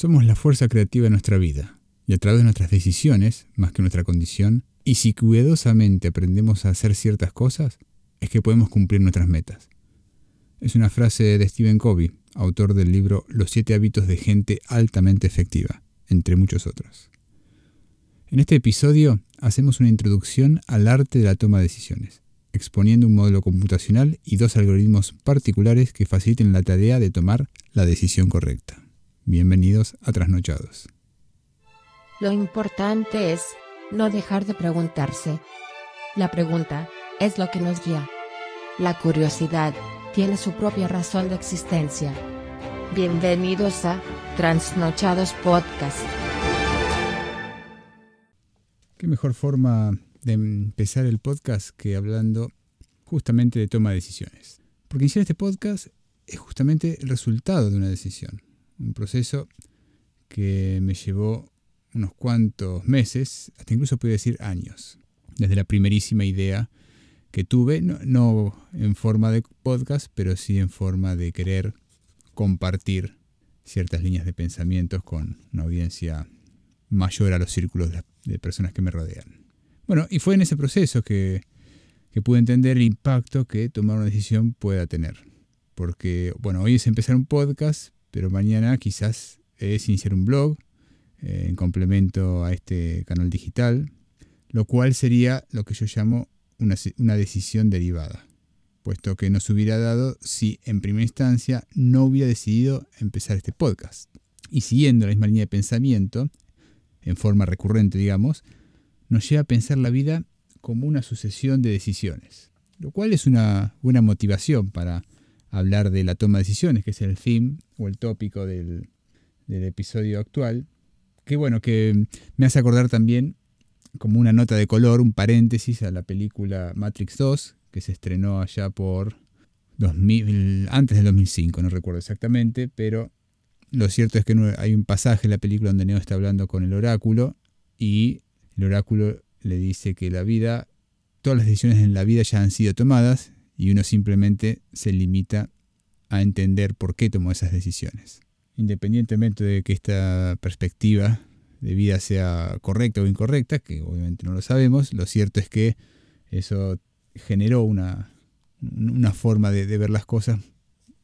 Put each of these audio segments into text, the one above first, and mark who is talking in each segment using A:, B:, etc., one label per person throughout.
A: Somos la fuerza creativa de nuestra vida, y a través de nuestras decisiones, más que nuestra condición, y si cuidadosamente aprendemos a hacer ciertas cosas, es que podemos cumplir nuestras metas. Es una frase de Stephen Covey, autor del libro Los siete hábitos de gente altamente efectiva, entre muchos otros. En este episodio hacemos una introducción al arte de la toma de decisiones, exponiendo un modelo computacional y dos algoritmos particulares que faciliten la tarea de tomar la decisión correcta. Bienvenidos a Trasnochados.
B: Lo importante es no dejar de preguntarse. La pregunta es lo que nos guía. La curiosidad tiene su propia razón de existencia. Bienvenidos a Trasnochados Podcast.
A: ¿Qué mejor forma de empezar el podcast que hablando justamente de toma de decisiones? Porque iniciar este podcast es justamente el resultado de una decisión un proceso que me llevó unos cuantos meses, hasta incluso puedo decir años, desde la primerísima idea que tuve, no, en forma de podcast, pero sí en forma de querer compartir ciertas líneas de pensamientos con una audiencia mayor a los círculos de, personas que me rodean. Bueno, y fue en ese proceso que, que pude entender el impacto que tomar una decisión pueda tener. Porque, bueno, hoy es empezar un podcast, pero mañana quizás es iniciar un blog eh, en complemento a este canal digital, lo cual sería lo que yo llamo una, una decisión derivada, puesto que no se hubiera dado si en primera instancia no hubiera decidido empezar este podcast. Y siguiendo la misma línea de pensamiento, en forma recurrente, digamos, nos lleva a pensar la vida como una sucesión de decisiones, lo cual es una buena motivación para hablar de la toma de decisiones, que es el theme o el tópico del, episodio actual. Que bueno, que me hace acordar también como una nota de color, un paréntesis a la película Matrix 2, que se estrenó allá por 2000, antes del 2005, no recuerdo exactamente, pero lo cierto es que hay un pasaje en la película donde Neo está hablando con el oráculo y el oráculo le dice que la vida, todas las decisiones en la vida ya han sido tomadas y uno simplemente se limita a entender por qué tomó esas decisiones. Independientemente de que esta perspectiva de vida sea correcta o incorrecta, que obviamente no lo sabemos, lo cierto es que eso generó una, forma de, de ver las cosas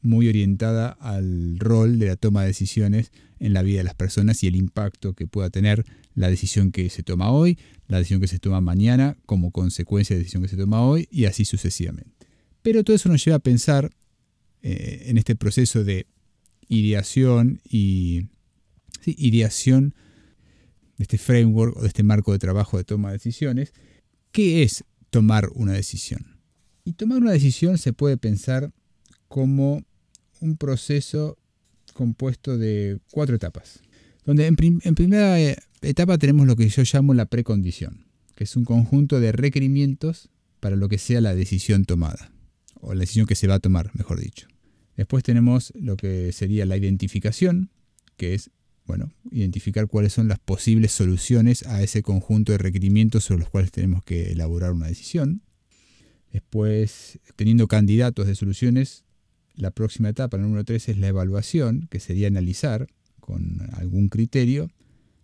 A: muy orientada al rol de la toma de decisiones en la vida de las personas y el impacto que pueda tener la decisión que se toma hoy, la decisión que se toma mañana como consecuencia de la decisión que se toma hoy y así sucesivamente. Pero todo eso nos lleva a pensar eh, en este proceso de ideación y de este framework o de este marco de trabajo de toma de decisiones. ¿Qué es tomar una decisión? Y tomar una decisión se puede pensar como un proceso compuesto de cuatro etapas. Donde en, en primera eh, etapa tenemos lo que yo llamo la precondición, que es un conjunto de requerimientos para lo que sea la decisión tomada o la decisión que se va a tomar, mejor dicho. Después tenemos lo que sería la identificación, que es, bueno, identificar cuáles son las posibles soluciones a ese conjunto de requerimientos sobre los cuales tenemos que elaborar una decisión. Después, teniendo candidatos de soluciones, la próxima etapa, número 3, es la evaluación, que sería analizar con algún criterio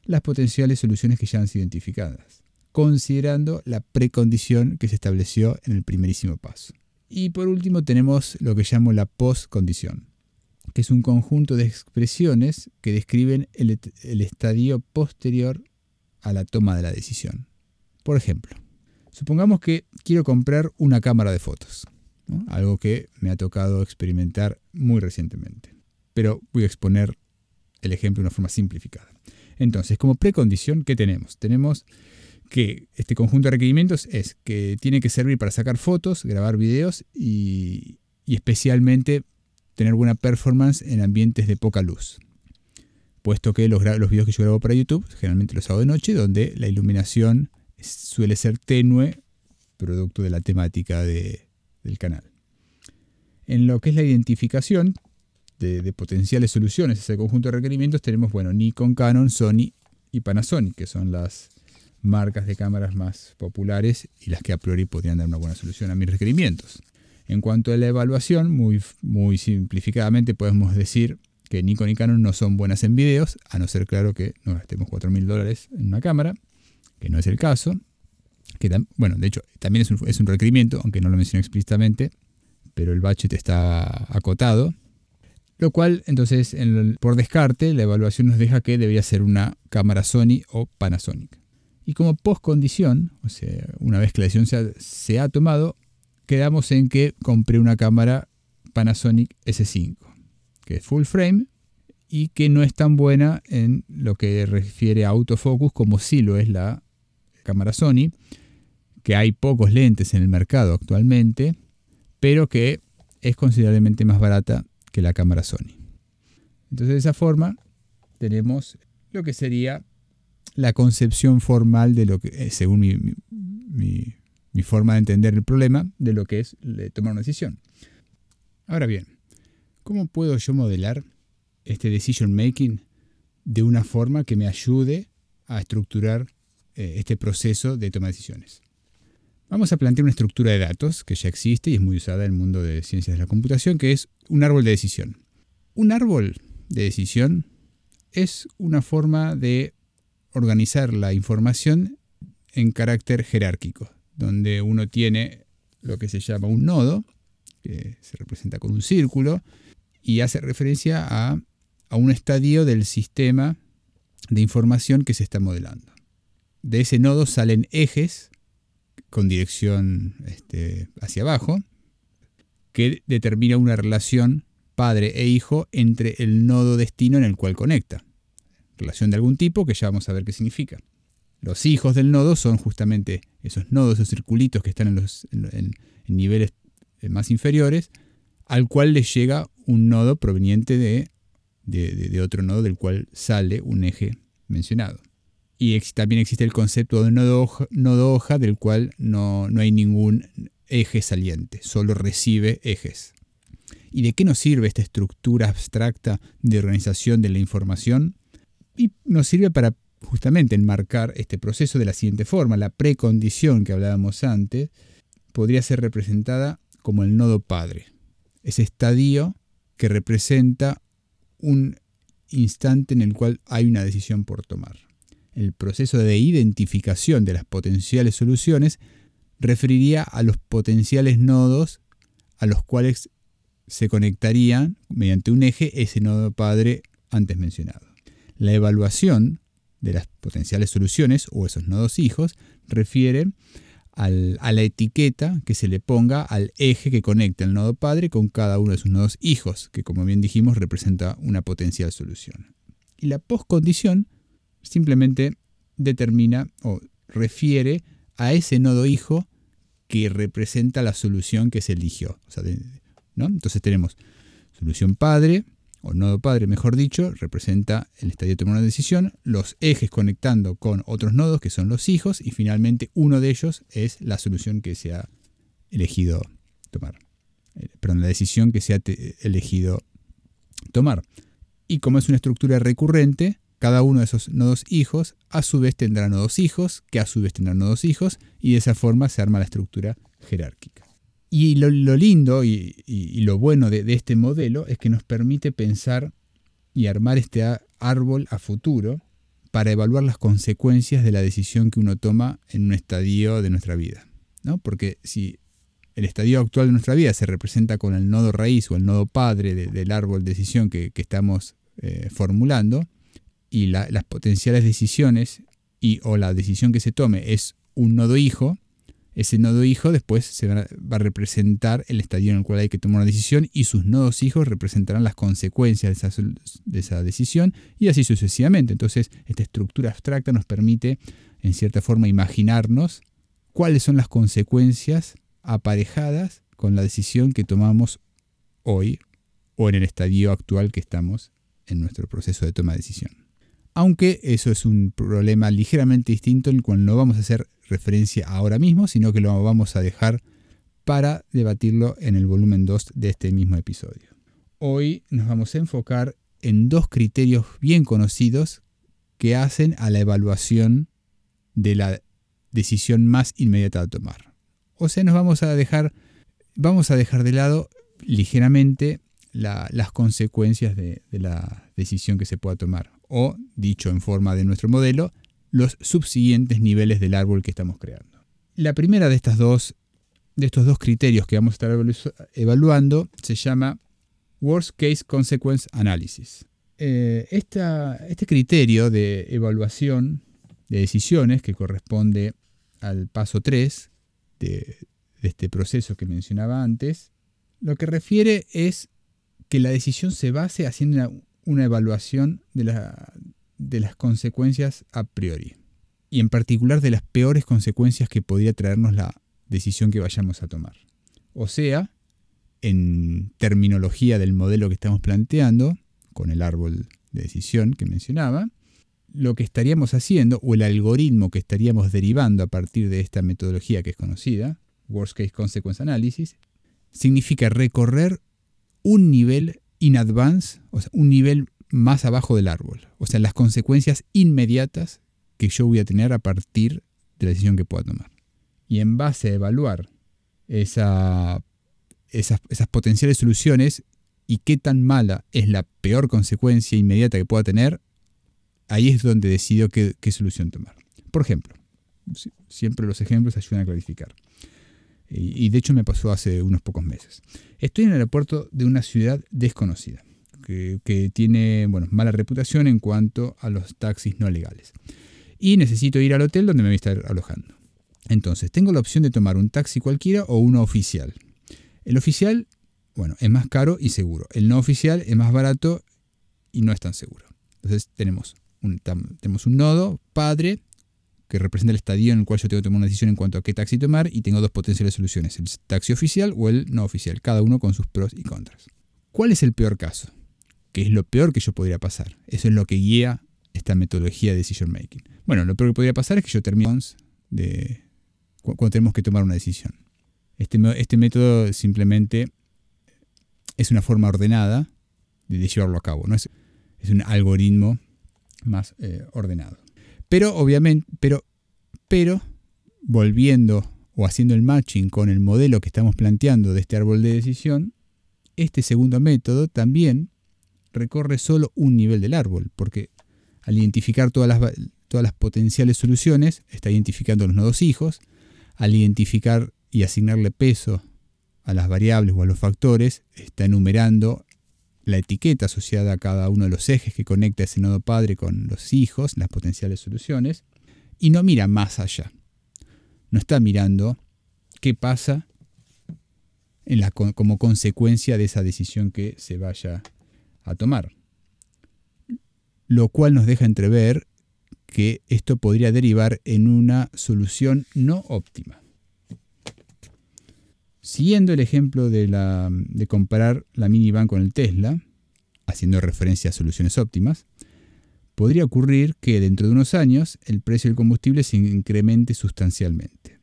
A: las potenciales soluciones que ya han sido identificadas, considerando la precondición que se estableció en el primerísimo paso. Y por último tenemos lo que llamo la postcondición, que es un conjunto de expresiones que describen el, estadio posterior a la toma de la decisión. Por ejemplo, supongamos que quiero comprar una cámara de fotos, algo que me ha tocado experimentar muy recientemente. Pero voy a exponer el ejemplo de una forma simplificada. Entonces, como precondición, ¿qué tenemos? Tenemos que este conjunto de requerimientos es que tiene que servir para sacar fotos, grabar videos y, especialmente tener buena performance en ambientes de poca luz. Puesto que los, videos que yo grabo para YouTube generalmente los hago de noche, donde la iluminación suele ser tenue, producto de la temática del canal. En lo que es la identificación de, de, potenciales soluciones a ese conjunto de requerimientos, tenemos bueno, Nikon, Canon, Sony y Panasonic, que son las marcas de cámaras más populares y las que a priori podrían dar una buena solución a mis requerimientos. En cuanto a la evaluación, muy, muy simplificadamente podemos decir que Nikon y Canon no son buenas en videos, a no ser claro que nos gastemos 4.000 dólares en una cámara, que no es el caso. Que bueno, de hecho, también es un, requerimiento, aunque no lo mencioné explícitamente, pero el budget está acotado. Lo cual, entonces, por descarte, la evaluación nos deja que debería ser una cámara Sony o Panasonic. Y como postcondición, o sea, una vez que la decisión se ha tomado, quedamos en que compré una cámara Panasonic S5, que es full frame y que no es tan buena en lo que refiere a autofocus como sí lo es la cámara Sony, que hay pocos lentes en el mercado actualmente, pero que es considerablemente más barata que la cámara Sony. Entonces de esa forma tenemos lo que sería la concepción formal de lo que, eh, según mi, mi forma de entender el problema, de lo que es tomar una decisión. Ahora bien, ¿cómo puedo yo modelar este decision making de una forma que me ayude a estructurar eh, este proceso de toma de decisiones? Vamos a plantear una estructura de datos que ya existe y es muy usada en el mundo de ciencias de la computación, que es un árbol de decisión. Un árbol de decisión es una forma de organizar la información en carácter jerárquico, donde uno tiene lo que se llama un nodo, que se representa con un círculo, y hace referencia a, un estadio del sistema de información que se está modelando. De ese nodo salen ejes con dirección este, hacia abajo, que determina una relación padre e hijo entre el nodo destino en el cual conecta. Relación de algún tipo que ya vamos a ver qué significa. Los hijos del nodo son justamente esos nodos, esos circulitos que están en, los, niveles eh, más inferiores, al cual le llega un nodo proveniente de, de, otro nodo del cual sale un eje mencionado. Y también existe el concepto de nodo hoja, nodo hoja del cual no, no, hay ningún eje saliente, solo recibe ejes. ¿Y de qué nos sirve esta estructura abstracta de organización de la información? Y nos sirve para justamente enmarcar este proceso de la siguiente forma. La precondición que hablábamos antes podría ser representada como el nodo padre, ese estadio que representa un instante en el cual hay una decisión por tomar. El proceso de identificación de las potenciales soluciones referiría a los potenciales nodos a los cuales se conectarían mediante un eje ese nodo padre antes mencionado. La evaluación de las potenciales soluciones o esos nodos hijos refiere a la etiqueta que se le ponga al eje que conecta el nodo padre con cada uno de sus nodos hijos, que como bien dijimos representa una potencial solución. Y la postcondición simplemente determina o refiere a ese nodo hijo que representa la solución que se eligió. Entonces tenemos solución padre, o nodo padre, mejor dicho, representa el estadio de tomar una decisión, los ejes conectando con otros nodos que son los hijos y finalmente uno de ellos es la solución que se ha elegido tomar. Eh, perdón, la decisión que se ha elegido tomar. Y como es una estructura recurrente, cada uno de esos nodos hijos a su vez tendrá nodos hijos, que a su vez tendrán nodos hijos, y de esa forma se arma la estructura jerárquica. Y lo, lindo y, lo bueno de, este modelo es que nos permite pensar y armar este árbol a futuro para evaluar las consecuencias de la decisión que uno toma en un estadio de nuestra vida. ¿no? Porque si el estadio actual de nuestra vida se representa con el nodo raíz o el nodo padre del árbol de decisión que, estamos eh, formulando, y las potenciales decisiones y o la decisión que se tome es un nodo hijo, ese nodo hijo después se va a representar el estadio en el cual hay que tomar una decisión y sus nodos hijos representarán las consecuencias de esa, de esa decisión y así sucesivamente. Entonces, esta estructura abstracta nos permite, en cierta forma, imaginarnos cuáles son las consecuencias aparejadas con la decisión que tomamos hoy o en el estadio actual que estamos en nuestro proceso de toma de decisión. Aunque eso es un problema ligeramente distinto en el cual no vamos a hacer referencia ahora mismo, sino que lo vamos a dejar para debatirlo en el volumen 2 de este mismo episodio. Hoy nos vamos a enfocar en dos criterios bien conocidos que hacen a la evaluación de la decisión más inmediata a tomar. O sea, nos vamos a dejar, vamos a dejar de lado ligeramente las consecuencias de, la decisión que se pueda tomar. O, dicho en forma de nuestro modelo, los subsiguientes niveles del árbol que estamos creando. La primera de, estas dos, de estos dos criterios que vamos a estar evaluando se llama Worst Case Consequence Analysis. Eh, este criterio de evaluación de decisiones que corresponde al paso 3 de, este proceso que mencionaba antes, lo que refiere es que la decisión se base haciendo una, evaluación de, de las consecuencias a priori y en particular de las peores consecuencias que podría traernos la decisión que vayamos a tomar. O sea, en terminología del modelo que estamos planteando, con el árbol de decisión que mencionaba, lo que estaríamos haciendo, o el algoritmo que estaríamos derivando a partir de esta metodología que es conocida, Worst Case Consequence Analysis, significa recorrer un nivel in advance, o sea, un nivel más abajo del árbol. O sea, las consecuencias inmediatas que yo voy a tener a partir de la decisión que pueda tomar. Y en base a evaluar esa, esas, esas potenciales soluciones y qué tan mala es la peor consecuencia inmediata que pueda tener, ahí es donde decido qué, solución tomar. Por ejemplo, siempre los ejemplos ayudan a clarificar. Y, de hecho me pasó hace unos pocos meses. Estoy en el aeropuerto de una ciudad desconocida, que, tiene bueno, mala reputación en cuanto a los taxis no legales. Y necesito ir al hotel donde me voy a estar alojando. Entonces, tengo la opción de tomar un taxi cualquiera o uno oficial. El oficial, bueno, es más caro y seguro. El no oficial es más barato y no es tan seguro. Entonces tenemos tenemos un nodo padre que representa el estadio en el cual yo tengo que tomar una decisión en cuanto a qué taxi tomar y tengo dos potenciales soluciones, el taxi oficial o el no oficial, cada uno con sus pros y contras. ¿Cuál es el peor caso? ¿Qué es lo peor que yo podría pasar? Eso es lo que guía esta metodología de decision making. Bueno, lo peor que podría pasar es que yo termine de cuando tenemos que tomar una decisión. Este, este método simplemente es una forma ordenada de llevarlo a cabo, ¿no? es, es un algoritmo más eh, ordenado. Pero obviamente, pero, pero volviendo o haciendo el matching con el modelo que estamos planteando de este árbol de decisión, este segundo método también recorre solo un nivel del árbol, porque al identificar todas las, todas las potenciales soluciones, está identificando los nodos hijos, al identificar y asignarle peso a las variables o a los factores, está enumerando la etiqueta asociada a cada uno de los ejes que conecta ese nodo padre con los hijos, las potenciales soluciones, y no mira más allá. No está mirando qué pasa en la, como consecuencia de esa decisión que se vaya a tomar. Lo cual nos deja entrever que esto podría derivar en una solución no óptima. Siguiendo el ejemplo de, la, de comparar la minivan con el Tesla, haciendo referencia a soluciones óptimas, podría ocurrir que dentro de unos años el precio del combustible se incremente sustancialmente.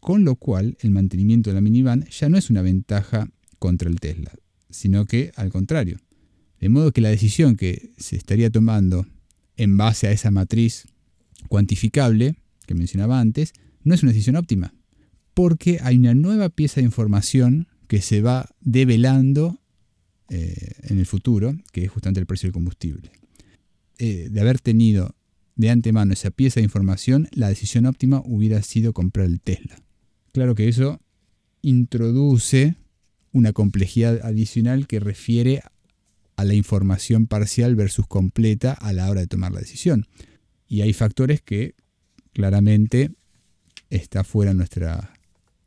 A: Con lo cual, el mantenimiento de la minivan ya no es una ventaja contra el Tesla, sino que al contrario. De modo que la decisión que se estaría tomando en base a esa matriz cuantificable que mencionaba antes, no es una decisión óptima, porque hay una nueva pieza de información que se va develando eh, en el futuro, que es justamente el precio del combustible. Eh, de haber tenido de antemano esa pieza de información, la decisión óptima hubiera sido comprar el Tesla. Claro que eso introduce una complejidad adicional que refiere a la información parcial versus completa a la hora de tomar la decisión. Y hay factores que claramente está fuera nuestra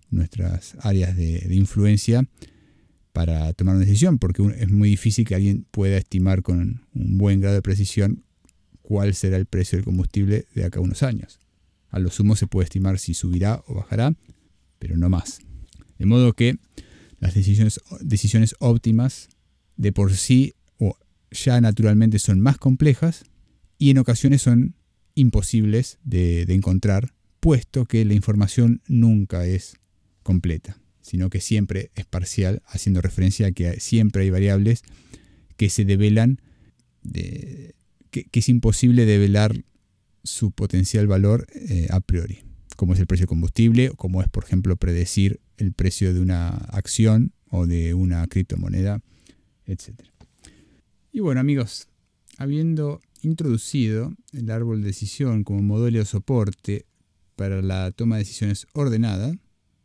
A: nuestras áreas de, influencia para tomar una decisión, porque es muy difícil que alguien pueda estimar con un buen grado de precisión cuál será el precio del combustible de acá unos años. A lo sumo se puede estimar si subirá o bajará, pero no más. De modo que las decisiones, decisiones óptimas de por sí ya naturalmente son más complejas y en ocasiones son imposibles de, encontrar, puesto que la información nunca es completa, sino que siempre es parcial, haciendo referencia a que siempre hay variables que se develan, de, que, es imposible develar su potencial valor eh, a priori, como es el precio de combustible, como es, por ejemplo, predecir el precio de una acción o de una criptomoneda etc. Y bueno amigos, habiendo introducido el árbol de decisión como modelo de soporte para la toma de decisiones ordenada,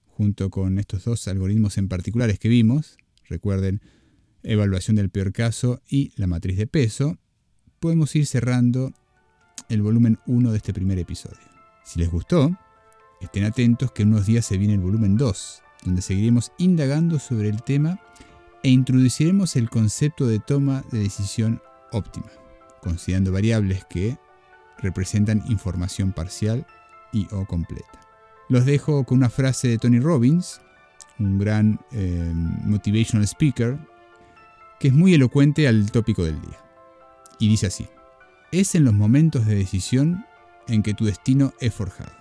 A: junto con estos dos algoritmos en particulares que vimos, recuerden, evaluación del peor caso y la matriz de peso, podemos ir cerrando el volumen 1 de este primer episodio. Si les gustó, estén atentos que en unos días se viene el volumen 2, donde seguiremos indagando sobre el tema e introduciremos el concepto de toma de decisión óptima, considerando variables que representan información parcial y o completa. Los dejo con una frase de Tony Robbins, un gran eh, motivational speaker, que es muy elocuente al tópico del día. Y dice así, es en los momentos de decisión en que tu destino es forjado,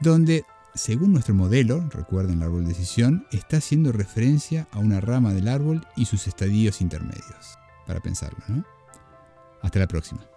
A: donde, según nuestro modelo, recuerden el árbol de decisión, está haciendo referencia a una rama del árbol y sus estadios intermedios. Para pensarlo, ¿no? Hasta la próxima.